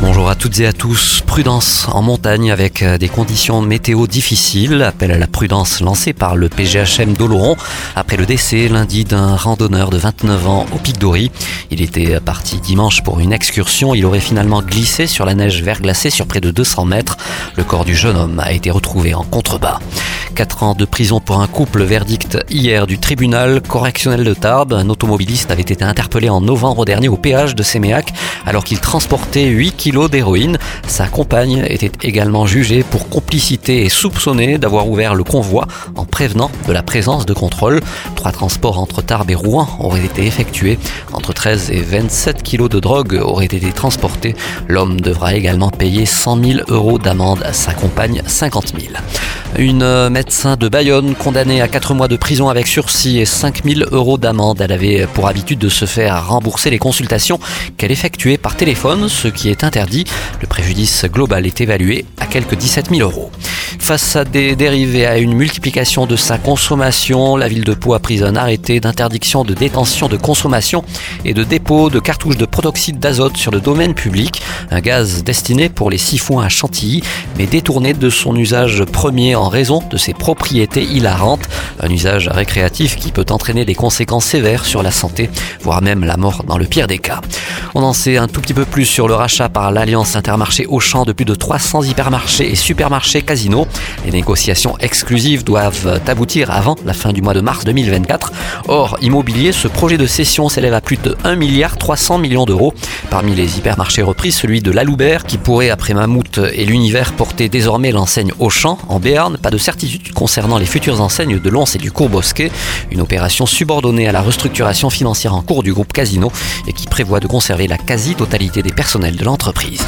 Bonjour à toutes et à tous. Prudence en montagne avec euh, des conditions météo difficiles. Appel à la prudence lancé par le PGHM d'Oloron après le décès lundi d'un randonneur de 29 ans au Pic d'Ory. Il était parti dimanche pour une excursion. Il aurait finalement glissé sur la neige verglacée sur près de 200 mètres. Le corps du jeune homme a été retrouvé en contrebas. 4 ans de prison pour un couple, verdict hier du tribunal correctionnel de Tarbes. Un automobiliste avait été interpellé en novembre dernier au péage de Séméac alors qu'il transportait 8 kilos d'héroïne. Sa compagne était également jugée pour complicité et soupçonnée d'avoir ouvert le convoi en prévenant de la présence de contrôle. Trois transports entre Tarbes et Rouen auraient été effectués. Entre 13 et 27 kilos de drogue auraient été transportés. L'homme devra également payer 100 000 euros d'amende à sa compagne 50 000. Une médecin de Bayonne condamnée à 4 mois de prison avec sursis et 5000 euros d'amende. Elle avait pour habitude de se faire rembourser les consultations qu'elle effectuait par téléphone, ce qui est interdit. Le préjudice global est évalué à quelques 17 000 euros. Face à des dérives et à une multiplication de sa consommation, la ville de Pau a pris un arrêté d'interdiction de détention de consommation et de dépôt de cartouches de protoxyde d'azote sur le domaine public, un gaz destiné pour les siphons à Chantilly, mais détourné de son usage premier en raison de ses propriétés hilarantes, un usage récréatif qui peut entraîner des conséquences sévères sur la santé, voire même la mort dans le pire des cas. On en sait un tout petit peu plus sur le rachat par l'Alliance Intermarché Auchan de plus de 300 hypermarchés et supermarchés Casino. Les négociations exclusives doivent aboutir avant la fin du mois de mars 2024. Or, immobilier, ce projet de cession s'élève à plus de 1 milliard 300 Parmi les hypermarchés repris, celui de l'Aloubert qui pourrait, après Mammouth et l'univers, porter désormais l'enseigne Auchan en Béarn. Pas de certitude concernant les futures enseignes de Lons et du Courbosquet. Une opération subordonnée à la restructuration financière en cours du groupe Casino et qui prévoit de conserver la quasi-totalité des personnels de l'entreprise.